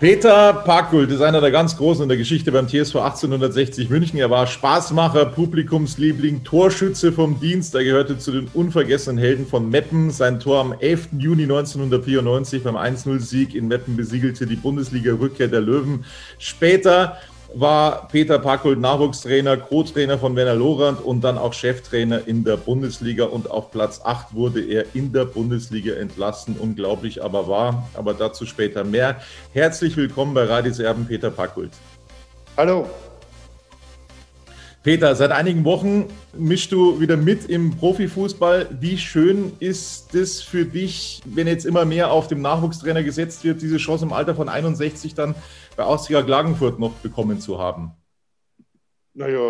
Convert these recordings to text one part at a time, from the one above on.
Peter Parkgult ist einer der ganz Großen in der Geschichte beim TSV 1860 München. Er war Spaßmacher, Publikumsliebling, Torschütze vom Dienst. Er gehörte zu den unvergessenen Helden von Meppen. Sein Tor am 11. Juni 1994 beim 1-0-Sieg in Meppen besiegelte die Bundesliga-Rückkehr der Löwen. Später war Peter Packold Nachwuchstrainer, Co-Trainer von Werner Lorand und dann auch Cheftrainer in der Bundesliga und auf Platz 8 wurde er in der Bundesliga entlassen. Unglaublich aber wahr, aber dazu später mehr. Herzlich willkommen bei Radis Erben, Peter Packold. Hallo. Peter, seit einigen Wochen mischst du wieder mit im Profifußball. Wie schön ist es für dich, wenn jetzt immer mehr auf dem Nachwuchstrainer gesetzt wird, diese Chance im Alter von 61 dann bei Austria Klagenfurt noch bekommen zu haben? Naja,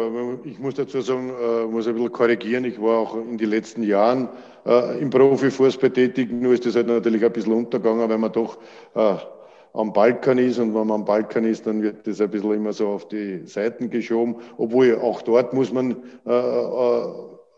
ich muss dazu sagen, äh, muss ein bisschen korrigieren. Ich war auch in den letzten Jahren äh, im Profifußball tätig, nur ist das halt natürlich ein bisschen untergegangen, weil man doch äh, am Balkan ist und wenn man am Balkan ist, dann wird das ein bisschen immer so auf die Seiten geschoben, obwohl auch dort muss man äh, äh,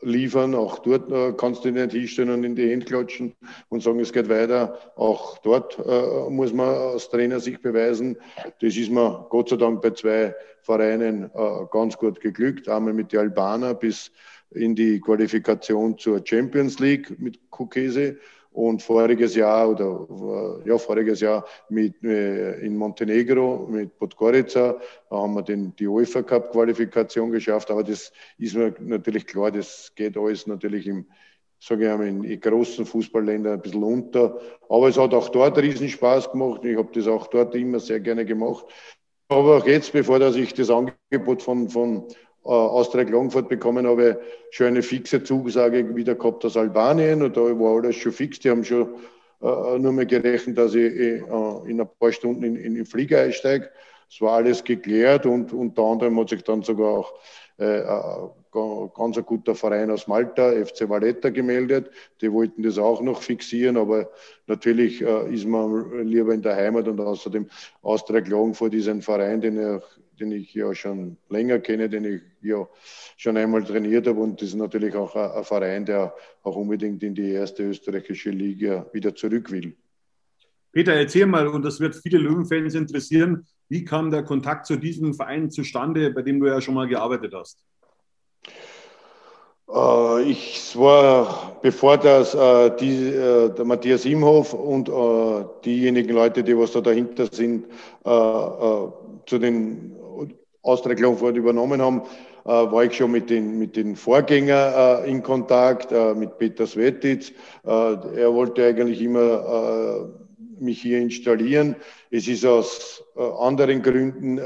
liefern, auch dort äh, kannst du nicht hinstellen und in die Hände klatschen und sagen, es geht weiter. Auch dort äh, muss man als Trainer sich beweisen. Das ist mir Gott sei Dank bei zwei Vereinen äh, ganz gut geglückt. Einmal mit den Albaner bis in die Qualifikation zur Champions League mit Kukese und voriges Jahr oder ja voriges Jahr mit äh, in Montenegro mit Podgorica haben wir den die UEFA Cup Qualifikation geschafft. Aber das ist mir natürlich klar das geht alles natürlich im sage ich einmal, in, großen Fußballländern ein bisschen unter. Aber es hat auch dort riesen Spaß gemacht. Ich habe das auch dort immer sehr gerne gemacht. Aber auch jetzt bevor dass ich das Angebot von von äh, Austria Klagenfurt bekommen habe, schon eine fixe Zusage wieder gehabt aus Albanien und da war alles schon fix. Die haben schon äh, nur mehr gerechnet, dass ich äh, in ein paar Stunden in, in den Flieger einsteige. Es war alles geklärt und unter anderem hat sich dann sogar auch äh, ein ganz ein guter Verein aus Malta, FC Valletta, gemeldet. Die wollten das auch noch fixieren, aber natürlich äh, ist man lieber in der Heimat und außerdem Austria Klagenfurt ist ein Verein, den ich den ich ja schon länger kenne, den ich ja schon einmal trainiert habe. Und das ist natürlich auch ein, Verein, der auch unbedingt in die erste österreichische Liga wieder zurück will. Peter, erzähl mal, und das wird viele Löwenfans interessieren, wie kam der Kontakt zu diesem Verein zustande, bei dem du ja schon mal gearbeitet hast? Äh, ich war, bevor das, äh, die, äh, der Matthias Imhoff und äh, diejenigen Leute, die was da dahinter sind, äh, äh, zu den Austria Klagenfurt übernommen haben, äh, war ich schon mit den, mit den Vorgängern äh, in Kontakt, äh, mit Peter Svetic. Äh, er wollte eigentlich immer äh, mich hier installieren. Es ist aus äh, anderen Gründen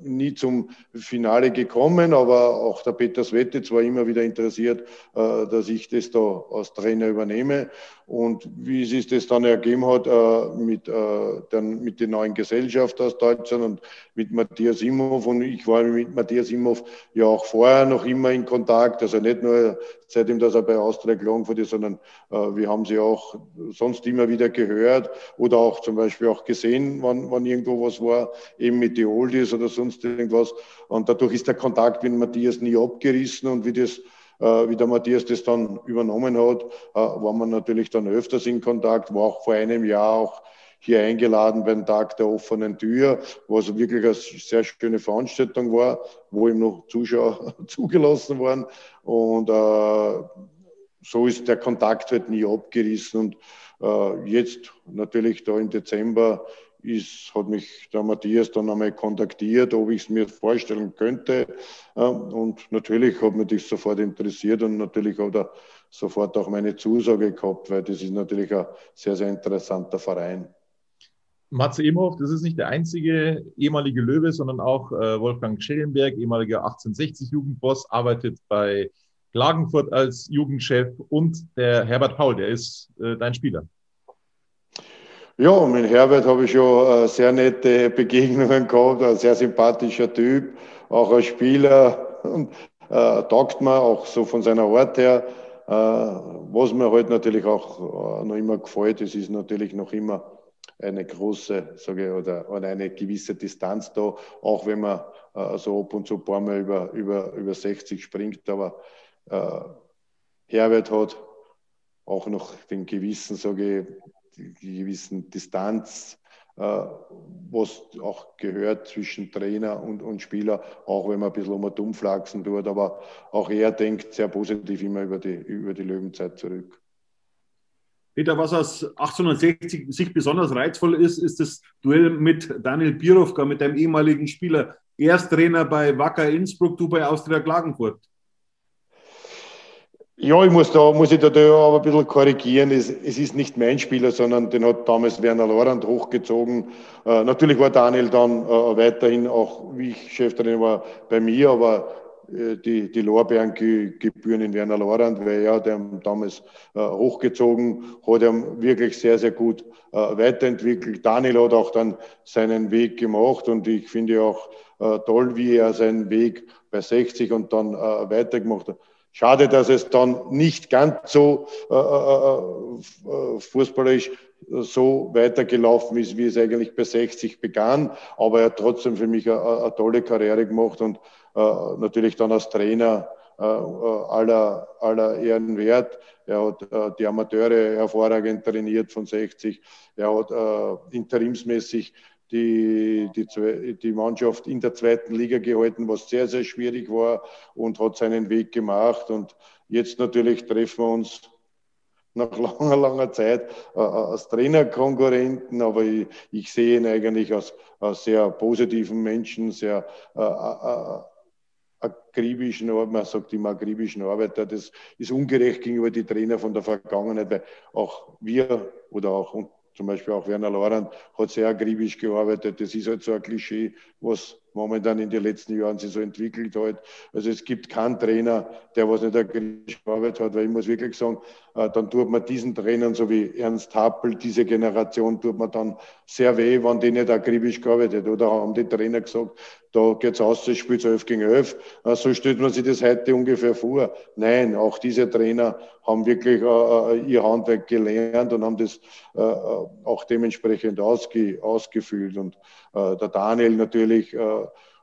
nie zum Finale gekommen, aber auch der Peter Svetic war immer wieder interessiert, dass ich das da als Trainer übernehme. Und wie sich das dann ergeben hat äh, mit, äh, dann mit der neuen Gesellschaft aus Deutschland und mit Matthias Imhoff. Und ich war mit Matthias Imhoff ja auch vorher noch immer in Kontakt. Also nicht nur seitdem, dass er bei Austria Klagenfurt ist, sondern äh, wir haben sie auch sonst immer wieder gehört oder auch zum Beispiel auch gesehen angerufen, wann, wann irgendwo was war, eben mit die Oldies oder sonst irgendwas. Und dadurch ist der Kontakt mit Matthias nie abgerissen und wie das äh, wie der Matthias das dann übernommen hat, äh, war man natürlich dann öfters in Kontakt, war auch vor einem Jahr auch hier eingeladen beim Tag der offenen Tür, was wirklich eine sehr schöne Veranstaltung war, wo ihm noch Zuschauer zugelassen waren. Und äh, so ist der Kontakt halt nie abgerissen. Und äh, jetzt natürlich da im Dezember ist, hat mich der Matthias dann einmal kontaktiert, ob ich es mir vorstellen könnte. Und natürlich hat mich das sofort interessiert und natürlich hat er sofort auch meine Zusage gehabt, weil das ist natürlich ein sehr, sehr interessanter Verein. Matze Imhoff, das ist nicht der einzige ehemalige Löwe, sondern auch äh, Wolfgang Schellenberg, ehemaliger 1860-Jugendboss, arbeitet bei Klagenfurt als Jugendchef und der Herbert Paul, der ist äh, dein Spieler. Ja, mit Herbert habe ich schon äh, sehr nette Begegnungen gehabt, ein sehr sympathischer Typ, auch als Spieler und äh, taugt mir auch so von seiner Art her. Äh, was mir halt natürlich auch äh, noch immer gefällt, es ist natürlich noch immer eine große, sage ich, oder, oder eine gewisse Distanz da, auch wenn man äh, so ab und zu ein paar Mal über, über, über 60 springt, aber äh, Herbert hat auch noch den gewissen, sage ich, gewissen Distanz, äh, was auch gehört zwischen Trainer und, und Spieler, auch wenn man ein bisschen um und umflaxen tut. Aber auch er denkt sehr positiv immer über die, über die Löwenzeit zurück. Peter, was aus 1860 sich besonders reizvoll ist, ist das Duell mit Daniel Birovka, mit deinem ehemaligen Spieler. Er Trainer bei Wacker Innsbruck, du bei Austria Klagenfurt. Ja, ich muss da, muss ich da aber ein bisschen korrigieren. Es, es ist nicht mein Spieler, sondern den hat damals Werner Lorand hochgezogen. Äh, natürlich war Daniel dann äh, weiterhin auch, wie ich Cheftrainer war, bei mir, aber äh, die, die Lorbeeren gebühren in Werner Lorand, weil er hat ihn damals äh, hochgezogen, hat ihn wirklich sehr, sehr gut äh, weiterentwickelt. Daniel hat auch dann seinen Weg gemacht und ich finde auch äh, toll, wie er seinen Weg bei 60 und dann weitergemacht hat Schade, dass es dann nicht ganz so äh, äh, äh, fußballerisch so weitergelaufen ist, wie es eigentlich bei 60 begann. Aber er hat trotzdem für mich eine, eine tolle Karriere gemacht und äh, natürlich dann als Trainer äh, aller, aller Ehren wert. Er hat äh, die Amateure hervorragend trainiert von 60. Er hat interimsmäßig die, die, die Mannschaft in der zweiten Liga gehalten, was sehr, sehr schwierig war und hat seinen Weg gemacht. Und jetzt natürlich treffen wir uns nach langer, langer Zeit äh, als Trainerkonkurrenten, aber ich, ich, sehe ihn eigentlich als, als sehr positiven Menschen, sehr äh, äh, akribischen, man sagt immer akribischen Arbeiter. Das ist ungerecht gegenüber die Trainer von der Vergangenheit, weil auch wir oder auch zum Beispiel auch Werner Lorand hat sehr akribisch gearbeitet. Das ist halt so ein Klischee, was momentan in den letzten Jahren sich so entwickelt hat. Also es gibt keinen Trainer, der was nicht akribisch gearbeitet hat, weil ich muss wirklich sagen, dann tut man diesen Trainern, so wie Ernst Happel, diese Generation, tut man dann sehr weh, wenn die nicht akribisch gearbeitet Oder haben die Trainer gesagt, da geht's aus, das spielt 11 gegen 11. Äh, so stellt man sich das heute ungefähr vor. Nein, auch diese Trainer haben wirklich äh, ihr Handwerk gelernt und haben das auch dementsprechend ausge, ausgefüllt. Und der Daniel natürlich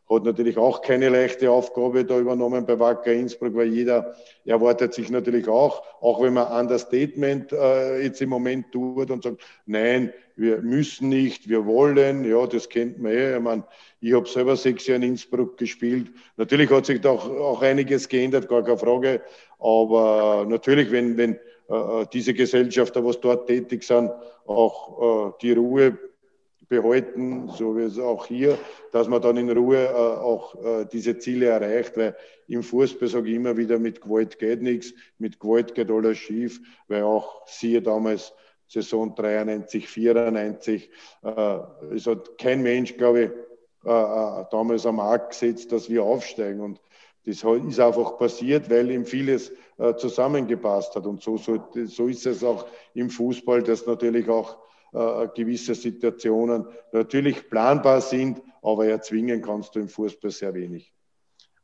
hat natürlich auch keine leichte Aufgabe da übernommen bei Wacker Innsbruck, weil jeder erwartet sich natürlich auch, auch wenn man Understatement äh, jetzt im Moment tut und sagt, nein, wir müssen nicht, wir wollen, ja, das kennt man eh. Ich, mein, ich habe selber sechs Jahre in Innsbruck gespielt. Natürlich hat sich da auch, auch einiges geändert, gar keine Frage. Aber natürlich, wenn, wenn äh, diese Gesellschafter, was dort tätig sind, auch äh, die Ruhe behalten, so wie es auch hier, dass man dann in Ruhe äh, auch äh, diese Ziele erreicht, weil im Fußball sage ich immer wieder, mit Gewalt geht nichts, mit Gewalt geht alles schief, weil auch siehe damals Saison 93, 94, äh, es hat kein Mensch, glaube ich, äh, äh, damals am Markt gesetzt, dass wir aufsteigen und das ist einfach passiert, weil ihm vieles äh, zusammengepasst hat. Und so, so, so ist es auch im Fußball, dass natürlich auch äh, gewisse Situationen natürlich planbar sind, aber erzwingen kannst du im Fußball sehr wenig.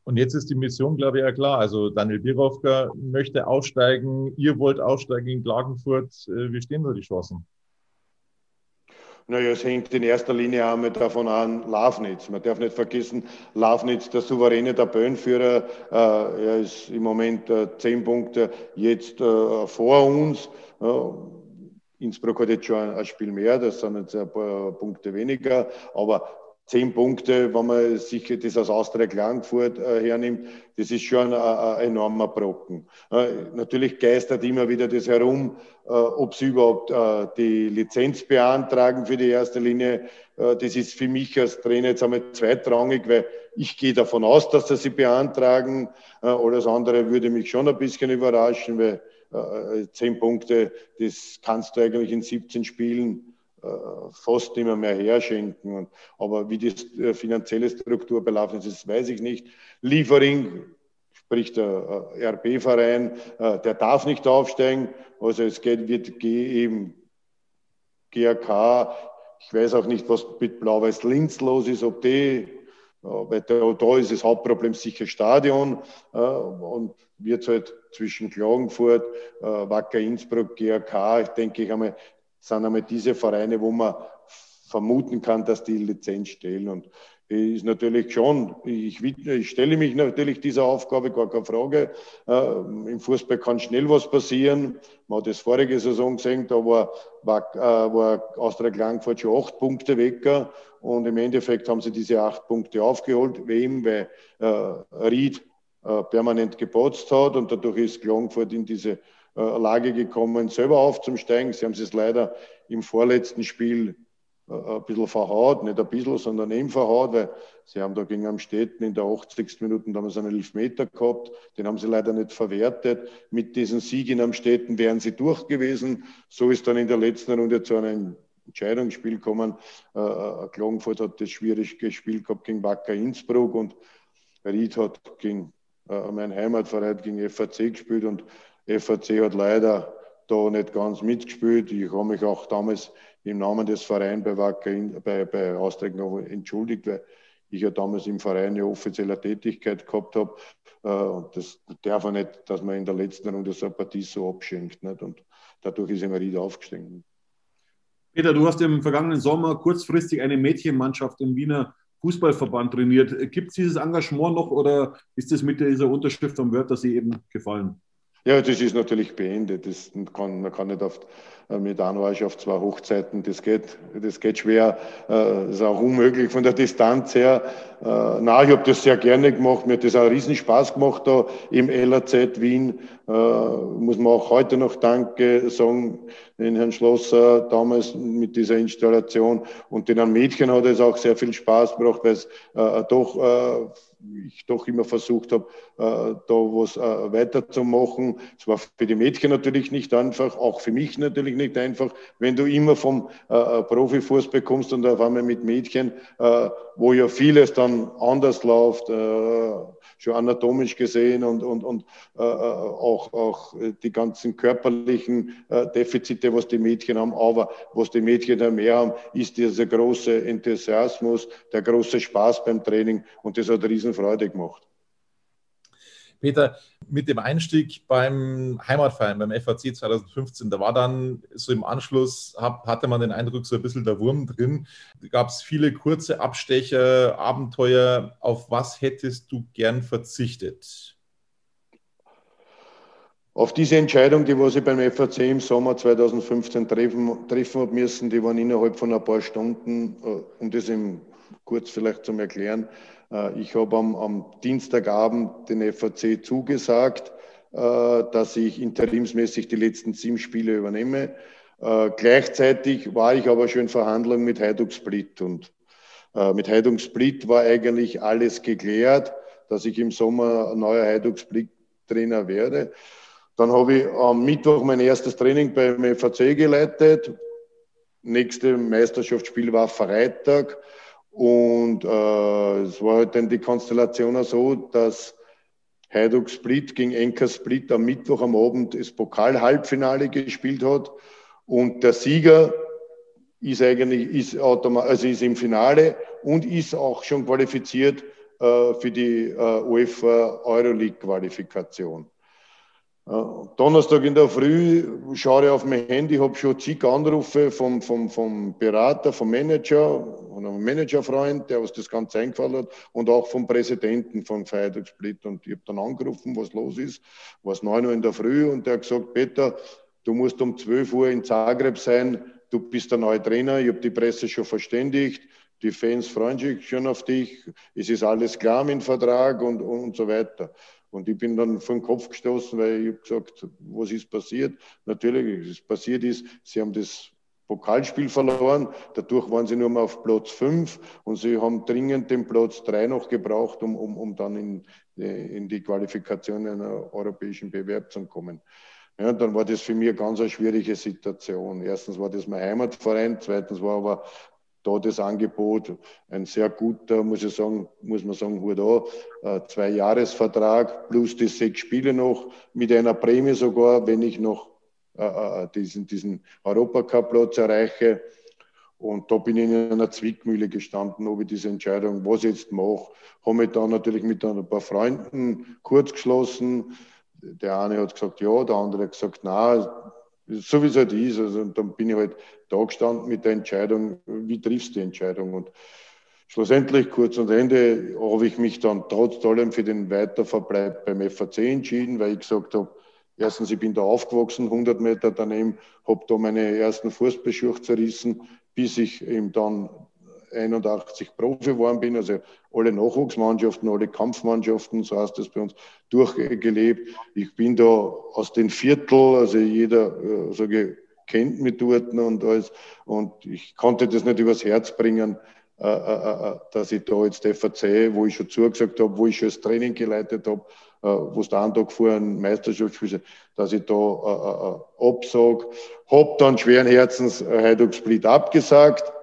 Und jetzt ist die Mission, glaube ich, ja klar. Also Daniel Birovka möchte aufsteigen, ihr wollt aufsteigen in Klagenfurt. Äh, wie stehen da die Chancen? Naja, es hängt in erster Linie einmal davon an, Lafnitz. Man darf nicht vergessen, Lafnitz, der souveräne Tabellenführer, äh, er ist im Moment äh, zehn Punkte jetzt äh, vor uns. Innsbruck hat jetzt schon ein, Spiel mehr, das sind jetzt ein paar Punkte weniger, aber zehn Punkte, wenn man sich das aus Austria Klagenfurt äh, hernimmt, das ist schon ein, enormer Brocken. Äh, natürlich geistert immer wieder das herum, äh, ob sie überhaupt die Lizenz beantragen für die erste Linie. Das ist für mich als Trainer jetzt einmal zweitrangig, weil ich gehe davon aus, dass sie sie beantragen. Äh, alles andere würde mich schon ein bisschen überraschen, weil zehn Punkte, das kannst du eigentlich in 17 Spielen äh, fast immer mehr herschenken. Aber wie die äh, finanzielle Struktur belaufen ist, weiß ich nicht. Liefering, sprich der äh, RB-Verein, der darf nicht aufsteigen. Also es geht, wird eben GAK. Ich weiß auch nicht, was mit Blau-Weiß Linz los ist, ob die, weil da ist das Hauptproblem sicher Stadion und wird halt zwischen Klagenfurt, Wacker Innsbruck, GAK, ich denke ich einmal, sind einmal diese Vereine, wo man vermuten kann, dass die Lizenz stellen. Und ist natürlich schon, ich, ich, stelle mich natürlich dieser Aufgabe, gar keine Frage. Äh, Im Fußball kann schnell was passieren. Man hat das vorige Saison gesehen, da war, war, äh, war Austria Klagenfurt schon acht Punkte weg. Und im Endeffekt haben sie diese acht Punkte aufgeholt. Wem? Weil äh, Ried äh, permanent gepotzt hat und dadurch ist Klagenfurt in diese äh, Lage gekommen, selber aufzusteigen. Sie haben es leider im vorletzten Spiel äh, ein bisschen verhaut, nicht ein bisschen, sondern eben verhaut, weil sie haben da gegen Amstetten in der 80. Minute damals einen Elfmeter gehabt, den haben sie leider nicht verwertet. Mit diesem Sieg in Amstetten wären sie durch gewesen. So ist dann in der letzten Runde zu einem Entscheidungsspiel gekommen. Äh, Klagenfurt hat das schwierig gespielt gehabt gegen Wacker Innsbruck und Ried hat gegen mein Heimatverein, gegen FAC gespielt und FAC hat leider da nicht ganz mitgespielt. Ich habe mich auch damals im Namen des Vereins bei, Wacker bei, bei Austria entschuldigt, weil ich ja damals im Verein eine offizielle Tätigkeit gehabt habe. Äh, und das darf auch nicht, dass man in der letzten Runde so eine Partie so abschenkt. Nicht? Und dadurch ist immer wieder aufgestiegen. Peter, du hast im vergangenen Sommer kurzfristig eine Mädchenmannschaft im Wiener Fußballverband trainiert. Gibt es dieses Engagement noch oder ist es mit dieser Unterschrift am Wörthersee eben gefallen? Ja, das ist natürlich beendet. Das kann, man kann nicht auf, äh, mit Anwasch auf zwei Hochzeiten, das geht, das geht schwer. Das äh, ist auch unmöglich von der Distanz her. Äh, na, ich habe das sehr gerne gemacht. Mir hat das auch riesen Spaß gemacht da im LAZ Wien. Muss man auch heute noch Danke sagen, den Herrn Schlosser damals mit dieser Installation. Und den Mädchen hat es auch sehr viel Spaß gebracht, weil es doch ich doch immer versucht habe, äh, da was äh, weiterzumachen. Es war für die Mädchen natürlich nicht einfach, auch für mich natürlich nicht einfach, wenn du immer vom äh, Profifußball kommst und auf einmal mit Mädchen, wo ja vieles dann anders läuft, schon anatomisch gesehen und, und, und auch, auch die ganzen körperlichen Defizite, was die Mädchen haben, aber was die Mädchen da mehr haben, ist dieser große Enthusiasmus, der große Spaß beim Training und das hat riesen Freude gemacht. Peter, mit dem Einstieg beim Heimatverein, beim FAC 2015, da war dann so im Anschluss, hatte man den Eindruck, so ein bisschen der Wurm drin. Gab es viele kurze Abstecher, Abenteuer. Auf was hättest du gern verzichtet? Auf diese Entscheidung, die was ich beim FAC im Sommer 2015 treffen, treffen habe müssen, die waren innerhalb von ein paar Stunden, äh, um das im, kurz vielleicht zum Erklären, ich habe am, am, Dienstagabend den FAC zugesagt, äh, dass ich interimsmäßig die letzten sieben Spiele übernehme. Äh, gleichzeitig war ich aber schon in Verhandlungen mit Heiduk Split und mit Heiduk Split war eigentlich alles geklärt, dass ich im Sommer neuer Heiduk Split Trainer werde. Dann habe ich am Mittwoch mein erstes Training beim FAC geleitet. Nächste Meisterschaftsspiel war Freitag. Und äh, es war halt dann die Konstellation so, dass Hajduk Split gegen Enker Split am Mittwoch am Abend das Pokal-Halbfinale gespielt hat. Und der Sieger ist eigentlich ist also ist im Finale und ist auch schon qualifiziert äh, für die äh, UEFA Euroleague Qualifikation. Donnerstag in der Früh schaue ich auf mein Handy, habe schon zig Anrufe vom, vom, vom Berater, vom Manager, von einem Managerfreund, der uns das Ganze eingefallen hat, und auch vom Präsidenten von Split. Und ich habe dann angerufen, was los ist. War es 9 Uhr in der Früh und der hat gesagt, Peter, du musst um 12 Uhr in Zagreb sein, du bist der neue Trainer, ich habe die Presse schon verständigt, die Fans freuen sich schon auf dich, es ist alles klar mit dem Vertrag und, und so weiter. Und ich bin dann vor den Kopf gestoßen, weil ich habe gesagt, was ist passiert? Natürlich, was passiert ist, sie haben das Pokalspiel verloren. Dadurch waren sie nur mal auf Platz 5 und sie haben dringend den Platz 3 noch gebraucht, um, um, um dann in, in die Qualifikation einer europäischen Bewerb zu kommen. Ja, dann war das für mich ganz eine schwierige Situation. Erstens war das mein Heimatverein, zweitens war aber da das Angebot, ein sehr guter, muss ich sagen, muss man sagen, Hut äh, zwei Jahresvertrag plus die sechs Spiele noch mit einer Prämie sogar, wenn ich noch äh, äh diesen, diesen Europacup-Platz erreiche. Und da bin ich in einer Zwickmühle gestanden, ob ich diese Entscheidung, was ich jetzt mache. Habe mich dann natürlich mit ein paar Freunden kurz geschlossen. Der eine hat gesagt ja, der andere hat gesagt nein, so wie es halt ist. Also, und dann bin ich halt da gestanden mit der Entscheidung, wie triffst du die Entscheidung? Und schlussendlich, kurz und Ende, habe ich mich dann trotz allem für den Weiterverbleib beim FAC entschieden, weil ich gesagt habe, erstens, ich bin da aufgewachsen, 100 Meter daneben, habe da meine ersten Fußballschuhe zerrissen, bis ich eben dann 81 Profi geworden bin, also alle Nachwuchsmannschaften, alle Kampfmannschaften, so heißt das bei uns, durchgelebt. Ich bin da aus den Viertel, also jeder, äh, sage kennt mich dort und alles. Und ich konnte das nicht übers Herz bringen, äh, äh, dass ich da jetzt FAC, wo ich schon zugesagt habe, wo ich schon das Training geleitet habe, wo es da einen Tag vor einem Meisterschaftsspiel, dass ich da äh, absage. Hab dann schweren Herzens Heiduk Split abgesagt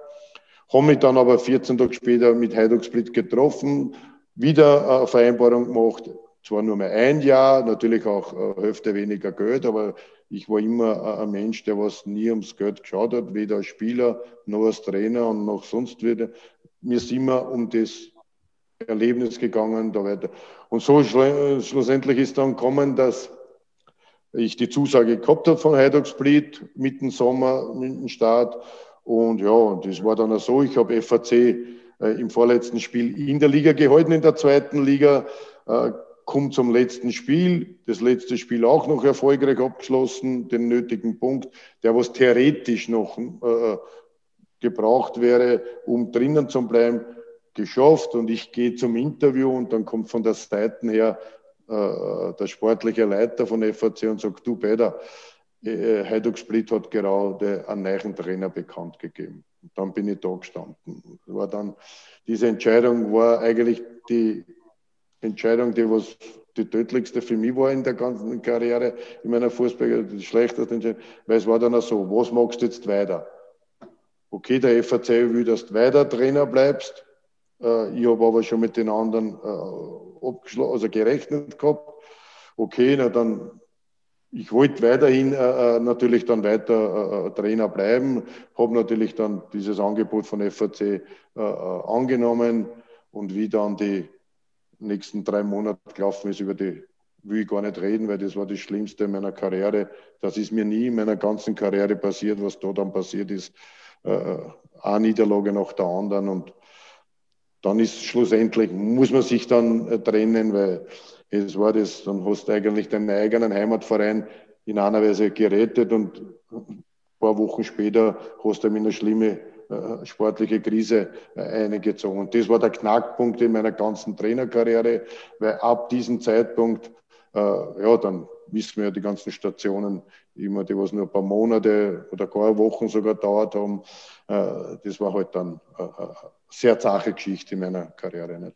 habe mich dann aber 14 Tage später mit Heiduk Split getroffen, wieder eine Vereinbarung gemacht. Zwar nur mehr ein Jahr, natürlich auch äh, Hälfte weniger Geld, aber ich war immer ein Mensch, der was nie ums Geld geschaut hat, weder als Spieler noch als Trainer und noch sonst wieder. Mir ist immer um das Erlebnis gegangen, da weiter. Und so schlussendlich ist dann gekommen, dass ich die Zusage gehabt habe von Heiduk Split mitten Sommer, mitten Start und ja, das war dann auch so. Ich habe FAC äh, im vorletzten Spiel in der Liga gehalten, in der zweiten Liga. Äh, kommt zum letzten Spiel. Das letzte Spiel auch noch erfolgreich abgeschlossen, den nötigen Punkt, der was theoretisch noch äh, gebraucht wäre, um drinnen zu bleiben, geschafft. Und ich gehe zum Interview und dann kommt von der Seite her äh, der sportliche Leiter von FAC und sagt, du äh, Heiduk Split hat gerade einen neuen Trainer bekannt gegeben. Und dann bin ich da gestanden. War dann, diese Entscheidung war eigentlich die Entscheidung, die was die tödlichste für mich war in der ganzen Karriere, in meiner Fußball, die schlechteste Entscheidung, weil es war dann auch so, was magst du jetzt weiter? Okay, der FAC will, dass du weiter Trainer bleibst. Äh, ich habe aber schon mit den anderen äh, also gerechnet gehabt. Okay, na dann ich wollte weiterhin äh, äh, natürlich dann weiter äh, äh Trainer bleiben, habe natürlich dann dieses Angebot von FAC äh, äh, angenommen und wie dann die nächsten drei Monate gelaufen ist, über die will ich gar nicht reden, weil das war das Schlimmste in meiner Karriere. Das ist mir nie in meiner ganzen Karriere passiert, was da dann passiert ist. eine Niederlage nach der anderen und dann ist schlussendlich, muss man sich dann trennen, weil es war das, dann hast du eigentlich deinen eigenen Heimatverein in einer Weise gerettet und ein paar Wochen später hast du ihm in eine schlimme äh, sportliche Krise äh, eingezogen. Und das war der Knackpunkt in meiner ganzen Trainerkarriere, weil ab diesem Zeitpunkt, äh, ja, dann wissen wir ja die ganzen Stationen, immer die, was nur ein paar Monate oder gar Wochen sogar dauert haben, äh, das war halt dann eine äh, äh, sehr zache Geschichte in meiner Karriere. Nicht?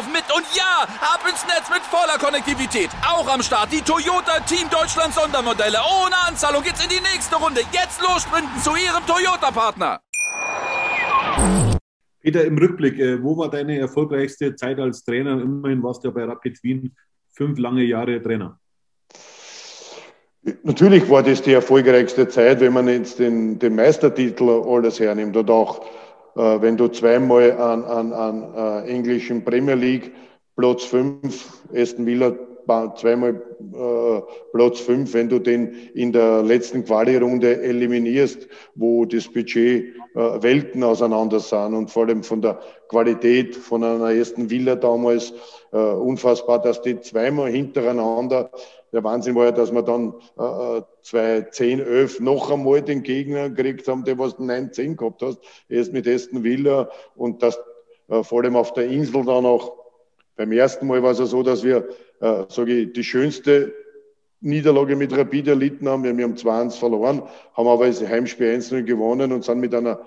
mit und ja, ab ins Netz mit voller Konnektivität. Auch am Start die Toyota Team Deutschland Sondermodelle. Ohne Anzahlung geht's in die nächste Runde. Jetzt los sprinten zu Ihrem Toyota-Partner. Peter, im Rückblick, äh, wo war deine erfolgreichste Zeit als Trainer? Immerhin warst du ja bei Rapid Wien fünf lange Jahre Trainer. Natürlich war das die erfolgreichste Zeit, wenn man jetzt den, den Meistertitel alles hernimmt und auch wenn du zweimal an, an, an äh, englischen Premier League Platz 5, Aston Villa zweimal äh, Platz 5, wenn du den in der letzten Quali-Runde eliminierst, wo das Budget äh, Welten auseinander sind und vor allem von der Qualität von einer ersten Villa damals äh, unfassbar, dass die zweimal hintereinander der Wahnsinn war ja, dass wir dann äh, 2010, äh, 11 noch einmal den Gegner gekriegt haben, der was 9, 10 gehabt hast, erst mit Aston Villa und das äh, vor allem auf der Insel dann auch beim ersten Mal war es ja so, dass wir, äh, sage ich, die schönste Niederlage mit Rapid erlitten haben. Wir haben 2-1 verloren, haben aber das Heimspiel 1-0 gewonnen und sind mit einer,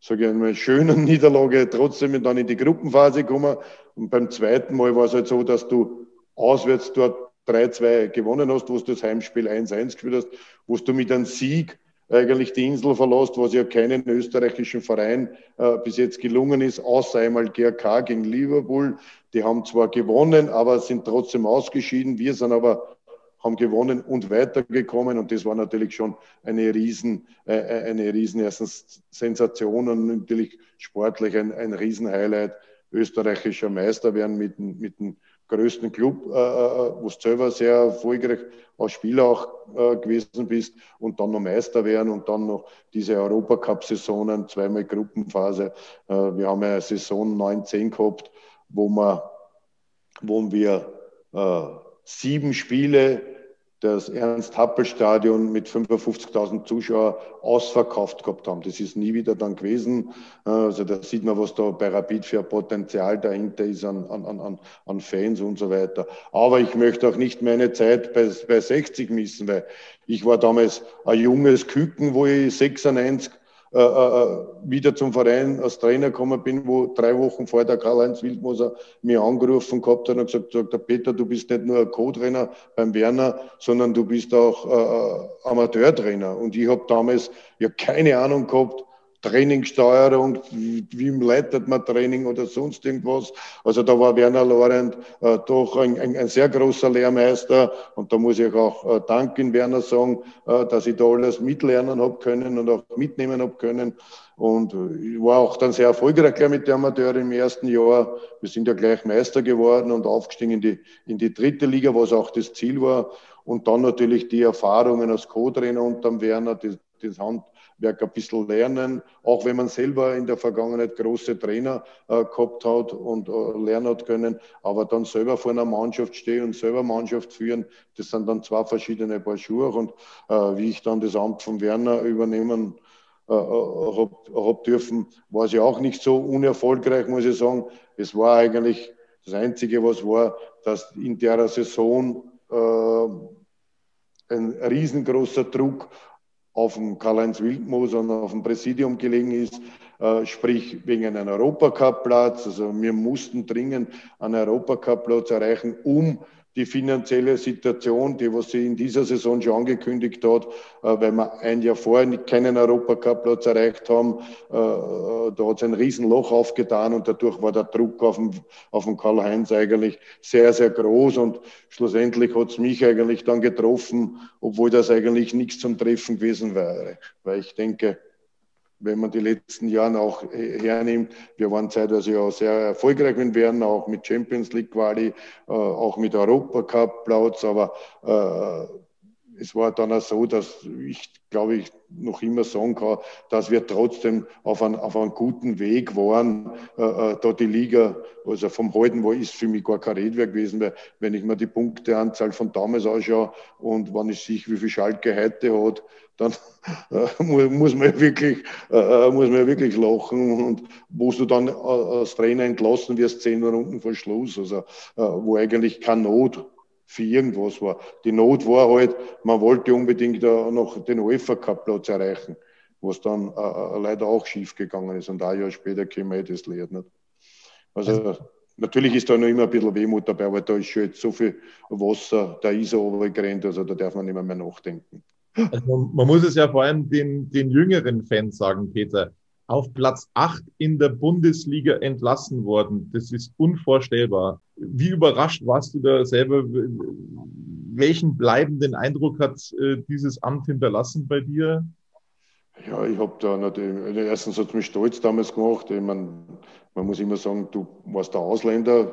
sage ich einmal, schönen Niederlage trotzdem dann in die Gruppenphase gekommen. Und beim zweiten Mal war es halt so, dass du auswärts dort 3-2 gewonnen hast, wo du das Heimspiel 1-1 gespielt hast, wo du mit einem Sieg eigentlich die Insel verlässt, was ja keinen österreichischen Verein äh, bis jetzt gelungen ist, außer einmal GRK gegen Liverpool. Die haben zwar gewonnen, aber sind trotzdem ausgeschieden. Wir sind aber haben gewonnen und weitergekommen und das war natürlich schon eine riesen, äh, äh eine riesen erstens Sensation und natürlich sportlich ein, ein Riesenhighlight. Österreichischer Meister werden mit, mit dem größten Club, äh, äh, wo du selber sehr erfolgreich als Spieler auch äh, gewesen bist und dann noch Meister werden und dann noch diese Europacup-Saisonen, zweimal Gruppenphase. Äh, wir haben eine Saison 19 gehabt, wo wir, wo wir äh, sieben Spiele das Ernst-Happel-Stadion mit 55.000 Zuschauern ausverkauft gehabt haben. Das ist nie wieder dann gewesen. Also da sieht man, was da bei Rapid für ein Potenzial dahinter ist an, an, an, an Fans und so weiter. Aber ich möchte auch nicht meine Zeit bei, bei 60 missen, weil ich war damals ein junges Küken, wo ich 96 äh, äh, wieder zum Verein als Trainer gekommen bin, wo drei Wochen vor der Karl-Heinz Wildmoser mir angerufen gehabt hat und gesagt, sagt, der Peter, du bist nicht nur ein Co-Trainer beim Werner, sondern du bist auch äh, Amateurtrainer. Und ich habe damals ja keine Ahnung gehabt, Trainingssteuerung, wie leitet man Training oder sonst irgendwas. Also da war Werner Lorent äh, doch ein, ein, ein, sehr großer Lehrmeister und da muss ich auch äh, danken Werner sagen, äh, dass ich da alles mitlernen habe können und auch mitnehmen habe können. Und ich war auch dann sehr erfolgreich gleich mit der Amateur im ersten Jahr. Wir sind ja gleich Meister geworden und aufgestiegen in die, in die dritte Liga, was auch das Ziel war. Und dann natürlich die Erfahrungen als Co-Trainer unterm Werner, das, das Hand, Werk ein bisschen lernen, auch wenn man selber in der Vergangenheit große Trainer äh, gehabt hat und äh, lernen hat können, aber dann selber vor einer Mannschaft stehen und selber Mannschaft führen, das sind dann zwei verschiedene Paar Schuhe und äh, wie ich dann das Amt von Werner übernehmen äh, äh habe hab dürfen, war es ja auch nicht so unerfolgreich, muss ich sagen. Es war eigentlich das Einzige, was war, dass in der Saison äh, ein riesengroßer Druck auf dem Karl-Heinz Wildmoos und auf dem Präsidium gelegen ist, äh, sprich wegen einem Europacup-Platz. Also wir mussten dringend einen Europacup-Platz erreichen, um die finanzielle Situation, die was sie in dieser Saison schon angekündigt hat, äh, weil wir ein Jahr vorher keinen Europacup-Platz erreicht haben, äh, äh, da hat es ein Riesenloch aufgetan und dadurch war der Druck auf den, auf den Karl-Heinz eigentlich sehr, sehr groß und schlussendlich hat es mich eigentlich dann getroffen, obwohl das eigentlich nichts zum Treffen gewesen wäre, weil ich denke, wenn man die letzten Jahre auch hernimmt, wir waren zeitweise ja sehr erfolgreich mit Werden, auch mit Champions League Quali, äh, auch mit Europacup Platz, aber äh, es war dann auch so, dass ich, glaube ich, noch immer sagen kann, dass wir trotzdem auf, ein, auf einem guten Weg waren, äh, äh, da die Liga, also vom Halten war, ist für mich gar kein Redwerk gewesen, weil wenn ich mir die Punkteanzahl von damals anschaue und wenn ich sehe, wie viel Schalke heute hat, dann äh, muss man wirklich, äh, äh, muss man wirklich lachen und wo du dann äh, als Trainer entlassen wirst, zehn Runden vor Schluss, also äh, wo eigentlich keine Not für irgendwas war. Die Not war halt, man wollte unbedingt noch den UEFA-Cup-Platz erreichen, was dann äh, äh, leider auch schief gegangen ist. Und ein Jahr später käme ich das leer nicht. Also, also natürlich ist da noch immer ein bisschen Wehmut dabei, aber da ist schon jetzt so viel Wasser, da ist er runtergerannt, also da darf man nicht mehr, mehr nachdenken. Also man muss es ja vor allem den, den jüngeren Fans sagen, Peter. Auf Platz 8 in der Bundesliga entlassen worden. Das ist unvorstellbar. Wie überrascht warst du da selber? Welchen bleibenden Eindruck hat äh, dieses Amt hinterlassen bei dir? Ja, ich habe da natürlich, erstens hat es mich stolz damals gemacht. Ich mein, man muss immer sagen, du warst der Ausländer,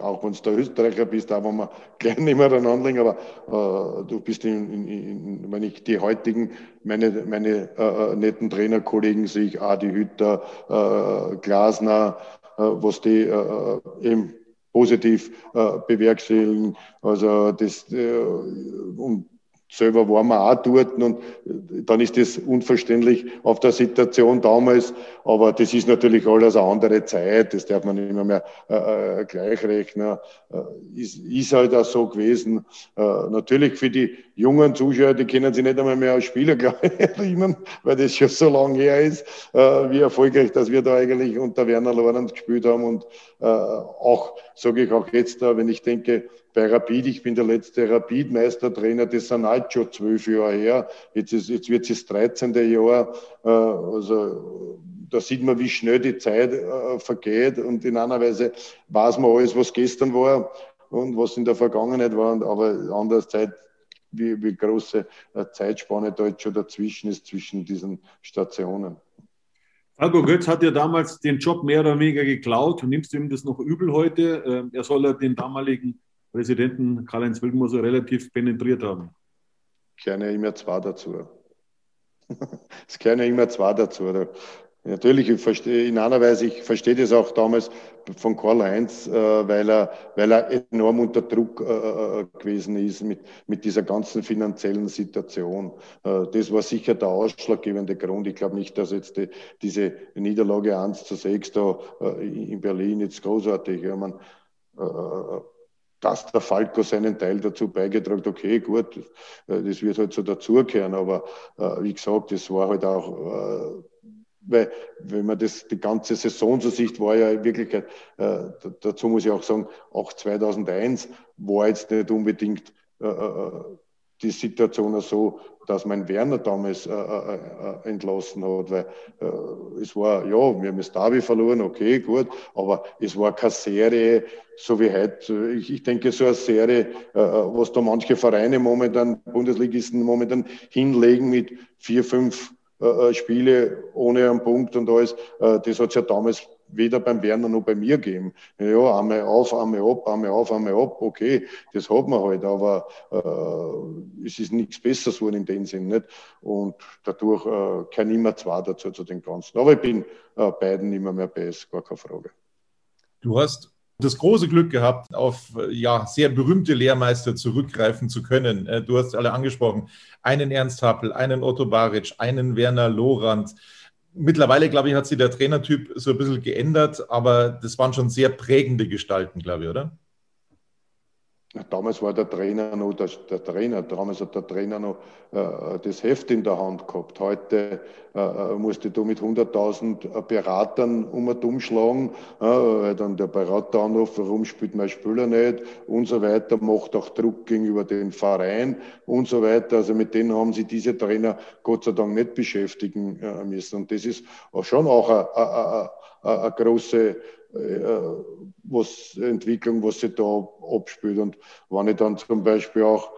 auch wenn du der Österreicher bist, auch wenn wir nicht mehr aneinander aber äh, du bist in, in, in, wenn ich die heutigen, meine, meine äh, äh netten Trainerkollegen sehe ich, Adi Hütter, äh, Glasner, äh, was die äh, eben positiv äh, bewerkstelligen. Also das und Selber waren wir auch dort und dann ist das unverständlich auf der Situation damals. Aber das ist natürlich alles eine andere Zeit. Das darf man nicht mehr, äh, äh gleich rechnen. Äh, ist, ist halt auch so gewesen. Äh, natürlich für die jungen Zuschauer, die kennen sich nicht einmal mehr als Spieler, glaube erinnern, weil das schon so lange her ist, äh, wie erfolgreich, dass wir da eigentlich unter Werner Lorenz gespielt haben. Und äh, auch, sage ich auch jetzt, wenn ich denke, bei Rapid, ich bin der letzte Rapid-Meistertrainer, das sind halt schon zwölf Jahre her. Jetzt, ist, jetzt wird es das 13. Jahr. Äh, also da sieht man, wie schnell die Zeit äh, vergeht und in einer Weise weiß man alles, was gestern war und was in der Vergangenheit war, aber andererseits wie, wie große äh, Zeitspanne da jetzt schon dazwischen ist, zwischen diesen Stationen. Falco Götz hat ja damals den Job mehr oder weniger geklaut. Nimmst du ihm das noch übel heute? Er soll ja den damaligen Präsidenten Karl-Heinz Wildmoser relativ penetriert haben? Ja immer zwei dazu. es ja immer zwei dazu. Natürlich, ich verstehe, in einer Weise, ich verstehe das auch damals von Karl-Heinz, äh, weil, er, weil er enorm unter Druck äh, äh, gewesen ist mit, mit dieser ganzen finanziellen Situation. Äh, das war sicher der ausschlaggebende Grund. Ich glaube nicht, dass jetzt die, diese Niederlage 1 zu 6 da äh, in Berlin jetzt großartig, ja, man, äh, dass der Falco seinen Teil dazu beigetragen hat, okay, gut, äh, das wird halt so dazugehören, aber äh, wie gesagt, das war halt auch, äh, weil, wenn man das, die ganze Saison so sieht, war ja in Wirklichkeit, äh, dazu muss ich auch sagen, auch 2001 war jetzt nicht unbedingt äh, äh, die Situation so, dass mein Werner damals äh, äh, äh, entlassen hat, weil äh, es war, ja, wir haben das Derby verloren, okay, gut, aber es war keine Serie, so wie heute. Ich, ich denke, so eine Serie, äh, was da manche Vereine momentan, Bundesligisten momentan hinlegen mit vier, fünf äh, Spiele ohne einen Punkt und alles, das hat es ja damals weder beim Werner noch bei mir geben. Ja, einmal auf, einmal ab, einmal auf, einmal ab, okay, das hat man halt, aber äh, es ist nichts Besseres geworden in dem Sinn nicht. Und dadurch äh, kann immer zwei dazu zu den Ganzen. Aber ich bin äh, beiden immer mehr besser, gar keine Frage. Du hast das große Glück gehabt, auf ja, sehr berühmte Lehrmeister zurückgreifen zu können. Äh, du hast alle angesprochen. Einen Ernst Happel, einen Otto Baric, einen Werner Lorand. Mittlerweile, glaube ich, hat sich der Trainertyp so ein bisschen geändert, aber das waren schon sehr prägende Gestalten, glaube ich, oder? Damals war der Trainer noch der, der, Trainer, damals hat der Trainer noch äh, das Heft in der Hand gehabt. Heute äh, musste du mit 100.000 äh, Beratern um und umschlagen, äh, weil dann der Berater anruft, warum spielt mein Spieler nicht und so weiter, macht auch Druck gegenüber den Verein und so weiter. Also mit denen haben sich diese Trainer Gott sei Dank nicht beschäftigen äh, müssen. Und das ist schon auch eine große äh, was Entwicklung, was sich da abspielt. Und wenn ich dann zum Beispiel auch,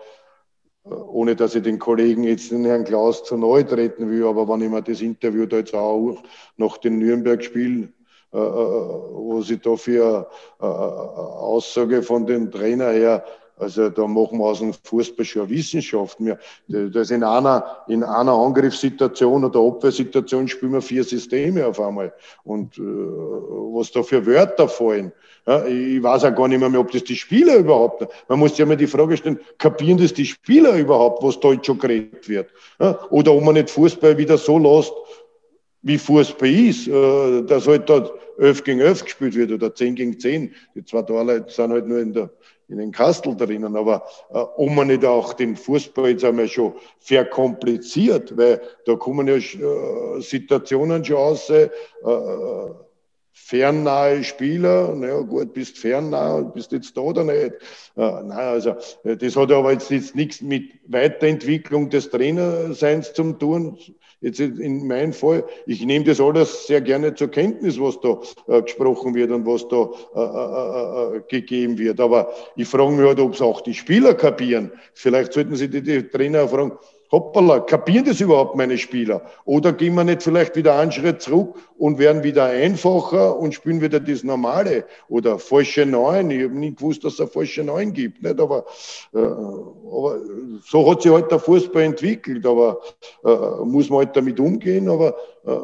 äh, ohne dass ich den Kollegen jetzt den Herrn Klaus zu neu treten will, aber wenn ich mir das Interview da jetzt auch nach den Nürnberg-Spielen äh, was ich da für Aussage von dem Trainer her also da machen wir aus dem Fußball schon Wissenschaft. Wir, das in einer, in einer Angriffssituation oder Abwehrsituation spielen wir vier Systeme auf einmal. Und äh, was da für Wörter fallen. Ja, ich weiß auch gar nicht mehr, ob das die Spieler überhaupt, man muss ja mal die Frage stellen, kapieren das die Spieler überhaupt, was da jetzt schon geredet wird? Ja, oder ob man nicht Fußball wieder so lässt, wie Fußball ist, äh, dass halt dort 11 gegen 11 gespielt wird oder 10 gegen 10. Die zwei Torleute sind halt nur in der in den Kastel drinnen. Aber äh, ob man nicht auch den Fußball jetzt einmal schon verkompliziert, weil da kommen ja äh, Situationen schon aus, äh, fernnahe Spieler. Naja, gut, bist fernnah bist jetzt da oder nicht. Äh, nein, also das hat aber jetzt, jetzt nichts mit Weiterentwicklung des Trainerseins zu tun. Jetzt in meinem Fall, ich nehme das alles sehr gerne zur Kenntnis, was da äh, gesprochen wird und was da äh, äh, äh, äh gegeben wird. Aber ich frage mich halt, ob es auch die Spieler kapieren. Vielleicht sollten sie die, die Trainer fragen, hoppala, kapieren das überhaupt meine Spieler? Oder gehen wir nicht vielleicht wieder einen Schritt zurück und werden wieder einfacher und spielen wieder das Normale? Oder falsche Neun? Ich habe nie gewusst, dass es eine falsche Neun gibt. Nicht? Aber, äh, aber so hat sich halt der Fußball entwickelt. Aber äh, muss man halt damit umgehen. Aber äh,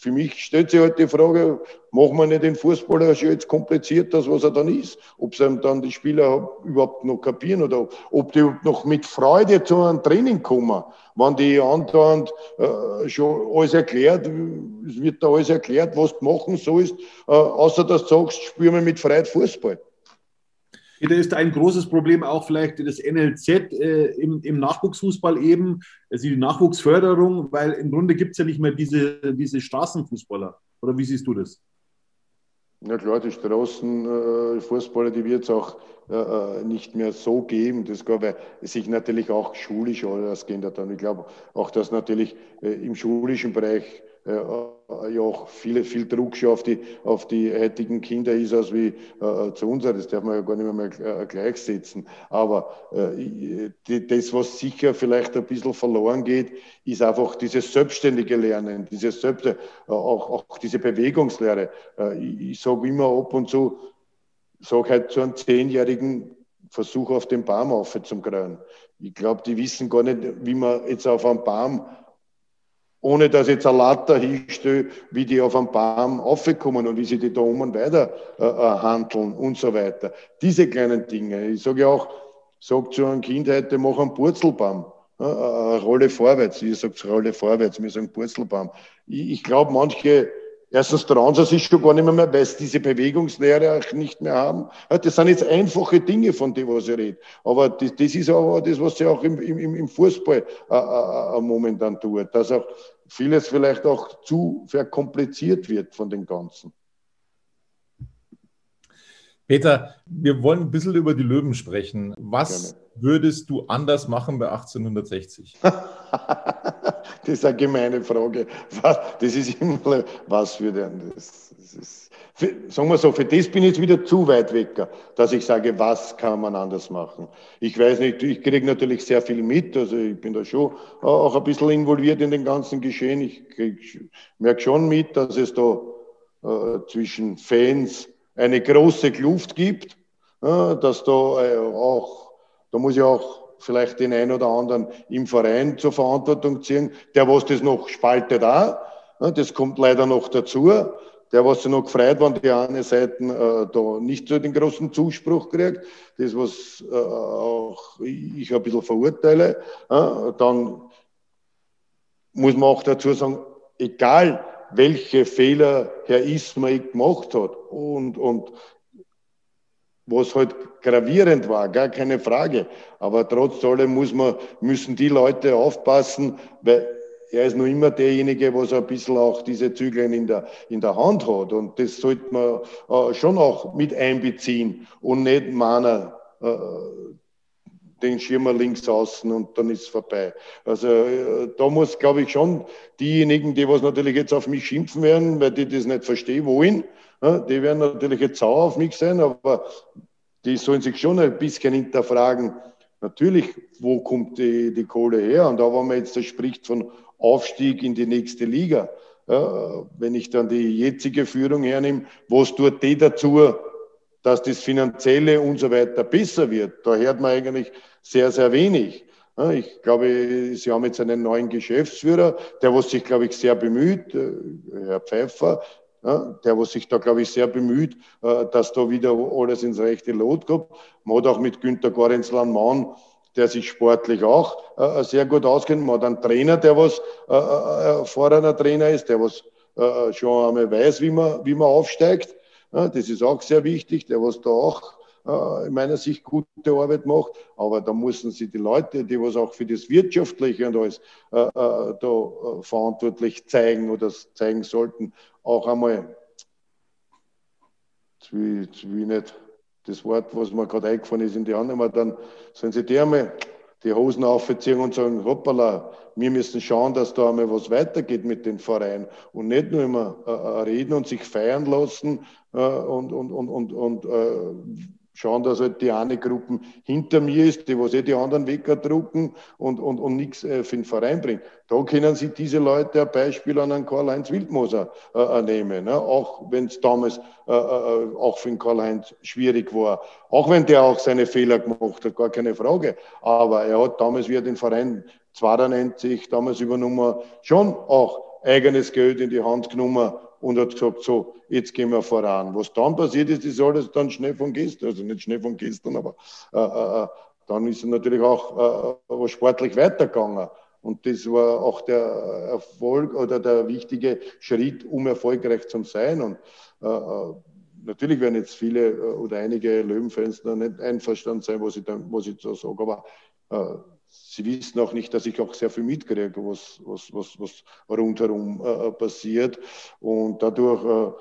für mich stellt sich halt die Frage, machen wir nicht den Fußballer schon jetzt kompliziert, das was er dann ist? Ob sie dann die Spieler überhaupt noch kapieren oder ob die noch mit Freude zu einem Training kommen, wenn die andauernd äh, schon alles erklärt, es wird da alles erklärt, was du machen sollst, äh, außer dass du sagst, spielen wir mit Freiheit Fußball. Da ist ein großes Problem auch vielleicht das NLZ äh, im, im, Nachwuchsfußball eben, also die Nachwuchsförderung, weil im Grunde gibt es ja nicht mehr diese, diese Straßenfußballer. Oder wie siehst du das? Na klar, die Straßenfußballer, die wird es auch äh, äh, nicht mehr so geben. Das gar, weil sich natürlich auch schulisch alles geändert hat. Ich glaube auch, dass natürlich äh, im schulischen Bereich äh, ja auch viel, viel Druck schon auf die, auf die heutigen Kinder ist, als wie äh, zu uns. Das darf man ja gar nicht mehr äh, gleichsetzen. Aber äh, die, das, was sicher vielleicht ein bisschen verloren geht, ist einfach dieses selbstständige Lernen, dieses Selbst, äh, auch, auch diese Bewegungslehre. Äh, ich, ich sage immer ab und zu, sage halt zu einem Zehnjährigen, Versuch auf den Baum auf zum Kreuen. Ich glaube, die wissen gar nicht, wie man jetzt auf einem Baum ohne dass jetzt ein Latter hinstelle, wie die auf einen Baum aufkommen und wie sie die da oben weiter äh, äh, handeln und so weiter. Diese kleinen Dinge. Ich sage ja auch, sag zu einem Kind heute, mach einen Purzelbaum. Äh, eine Rolle vorwärts. Ich sage Rolle vorwärts, wir sagen Purzelbaum. Ich, ich glaube, manche Erstens trauen sie sich schon gar nicht mehr, weil sie diese Bewegungslehre auch nicht mehr haben. Das sind jetzt einfache Dinge, von denen was ich rede. Aber das, das ist auch das, was sie auch im, im, im Fußball äh, äh, äh, momentan tut. Dass auch vieles vielleicht auch zu verkompliziert wird von den Ganzen. Peter, wir wollen ein bisschen über die Löwen sprechen. Was Gerne. würdest du anders machen bei 1860? das ist eine gemeine Frage. Was, das ist immer, was würde das? das ist, für, sagen wir so, für das bin ich jetzt wieder zu weit weg, dass ich sage, was kann man anders machen. Ich weiß nicht, ich kriege natürlich sehr viel mit, also ich bin da schon auch ein bisschen involviert in den ganzen Geschehen. Ich merke schon mit, dass es da äh, zwischen Fans eine große Kluft gibt, dass da äh, auch, da muss ich auch vielleicht den einen oder anderen im Verein zur Verantwortung ziehen. Der, was das noch spaltet da, das kommt leider noch dazu. Der, was sich noch gefreut, wenn die eine Seite äh, da nicht so den großen Zuspruch kriegt, das, was äh, auch ich ein bisschen verurteile, dann muss man auch dazu sagen, egal welche Fehler Herr Ismail gemacht hat und, und was halt gravierend war, gar keine Frage. Aber trotz allem muss man, müssen die Leute aufpassen, weil er ist nur immer derjenige, was ein bisschen auch diese Zügel in der, in der Hand hat. Und das sollte man äh, schon auch mit einbeziehen und nicht meiner, äh, den Schirmer links außen und dann ist es vorbei. Also äh, da muss, glaube ich, schon diejenigen, die was natürlich jetzt auf mich schimpfen werden, weil die das nicht verstehen wollen, die werden natürlich jetzt sauer auf mich sein, aber die sollen sich schon ein bisschen hinterfragen, natürlich, wo kommt die, die Kohle her? Und da, wenn man jetzt spricht von Aufstieg in die nächste Liga, ja, wenn ich dann die jetzige Führung hernehme, was tut die dazu, dass das Finanzielle und so weiter besser wird? Da hört man eigentlich sehr, sehr wenig. Ich glaube, Sie haben jetzt einen neuen Geschäftsführer, der was sich, glaube ich, sehr bemüht, äh, Herr Pfeiffer, der was sich da, glaube ich, sehr bemüht, äh, dass da wieder alles ins rechte Lot kommt. Man hat auch mit Günter Gorenzlan Mann, der sich sportlich auch äh, sehr gut auskennt. Man hat einen Trainer, der was erfahrener Trainer ist, der was schon einmal weiß, wie man, wie man aufsteigt. Das ist auch sehr wichtig, der was da auch äh, in meiner Sicht gute Arbeit macht. Aber da müssen sie die Leute, die was auch für das Wirtschaftliche und alles äh, äh, da verantwortlich zeigen oder zeigen sollten, auch einmal wie, wie nicht das Wort, was mir gerade eingefallen ist, in die Hand nehmen, dann sollen sie die einmal die Hosen aufziehen und sagen, hoppala, wir müssen schauen, dass da einmal was weitergeht mit den Vereinen und nicht nur immer äh, äh reden und sich feiern lassen äh, und, und, und, und, und äh, schauen, dass halt die eine Gruppe hinter mir ist, die was eh die anderen weggedrucken und, und, und nichts äh, für den Verein bringt. Da können sich diese Leute ein Beispiel an einen Karl-Heinz Wildmoser äh, äh, nehmen, ne? auch wenn es damals äh, äh, auch für den Karl-Heinz schwierig war. Auch wenn der auch seine Fehler gemacht hat, gar keine Frage. Aber er hat damals, wie er den Verein Zwarer nennt sich, damals übernommen, schon auch eigenes Geld in die Hand genommen und hat gesagt, so, jetzt gehen wir voran. Was dann passiert ist, ist alles dann schnell von gestern, also nicht schnell von gestern, aber äh, äh, äh dann ist es natürlich auch äh, sportlich weitergegangen. Und das war auch der Erfolg oder der wichtige Schritt, um erfolgreich zu sein. Und äh, äh natürlich werden jetzt viele äh, oder einige Löwenfans nicht einverstanden sein, was ich da, was ich da sage, aber äh, Sie wissen auch nicht, dass ich auch sehr viel mitkriege, was, was, was, was rundherum äh, passiert. Und dadurch äh,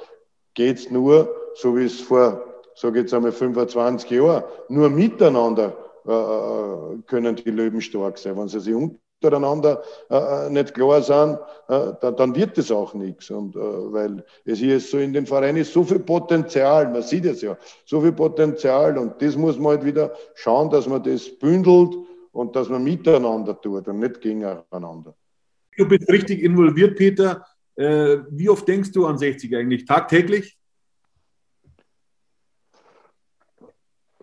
geht es nur, so wie es vor, sage ich jetzt einmal, 25 Jahren, nur miteinander äh, äh, können die Löwen stark sein. Wenn sie sich untereinander äh, äh, nicht klar sind, äh, dann, dann, wird das auch nichts. Und äh, weil es hier ist so in den Vereinen ist so viel Potenzial, man sieht es ja, so viel Potenzial und das muss man halt wieder schauen, dass man das bündelt und dass man miteinander tut und nicht gegeneinander. Du bist richtig involviert, Peter. Äh, wie oft denkst du an 60 eigentlich? Tagtäglich?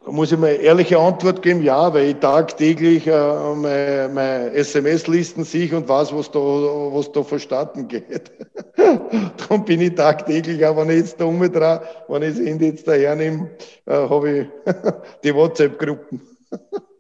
Da muss ich mir eine ehrliche Antwort geben, ja, weil ich tagtäglich äh, meine, meine SMS-Listen sehe und weiß, was da, was da vonstatten geht. Darum bin ich tagtäglich, auch wenn ich jetzt da umdrehe, wenn ich das Handy jetzt daher nehme, äh, habe ich die WhatsApp-Gruppen.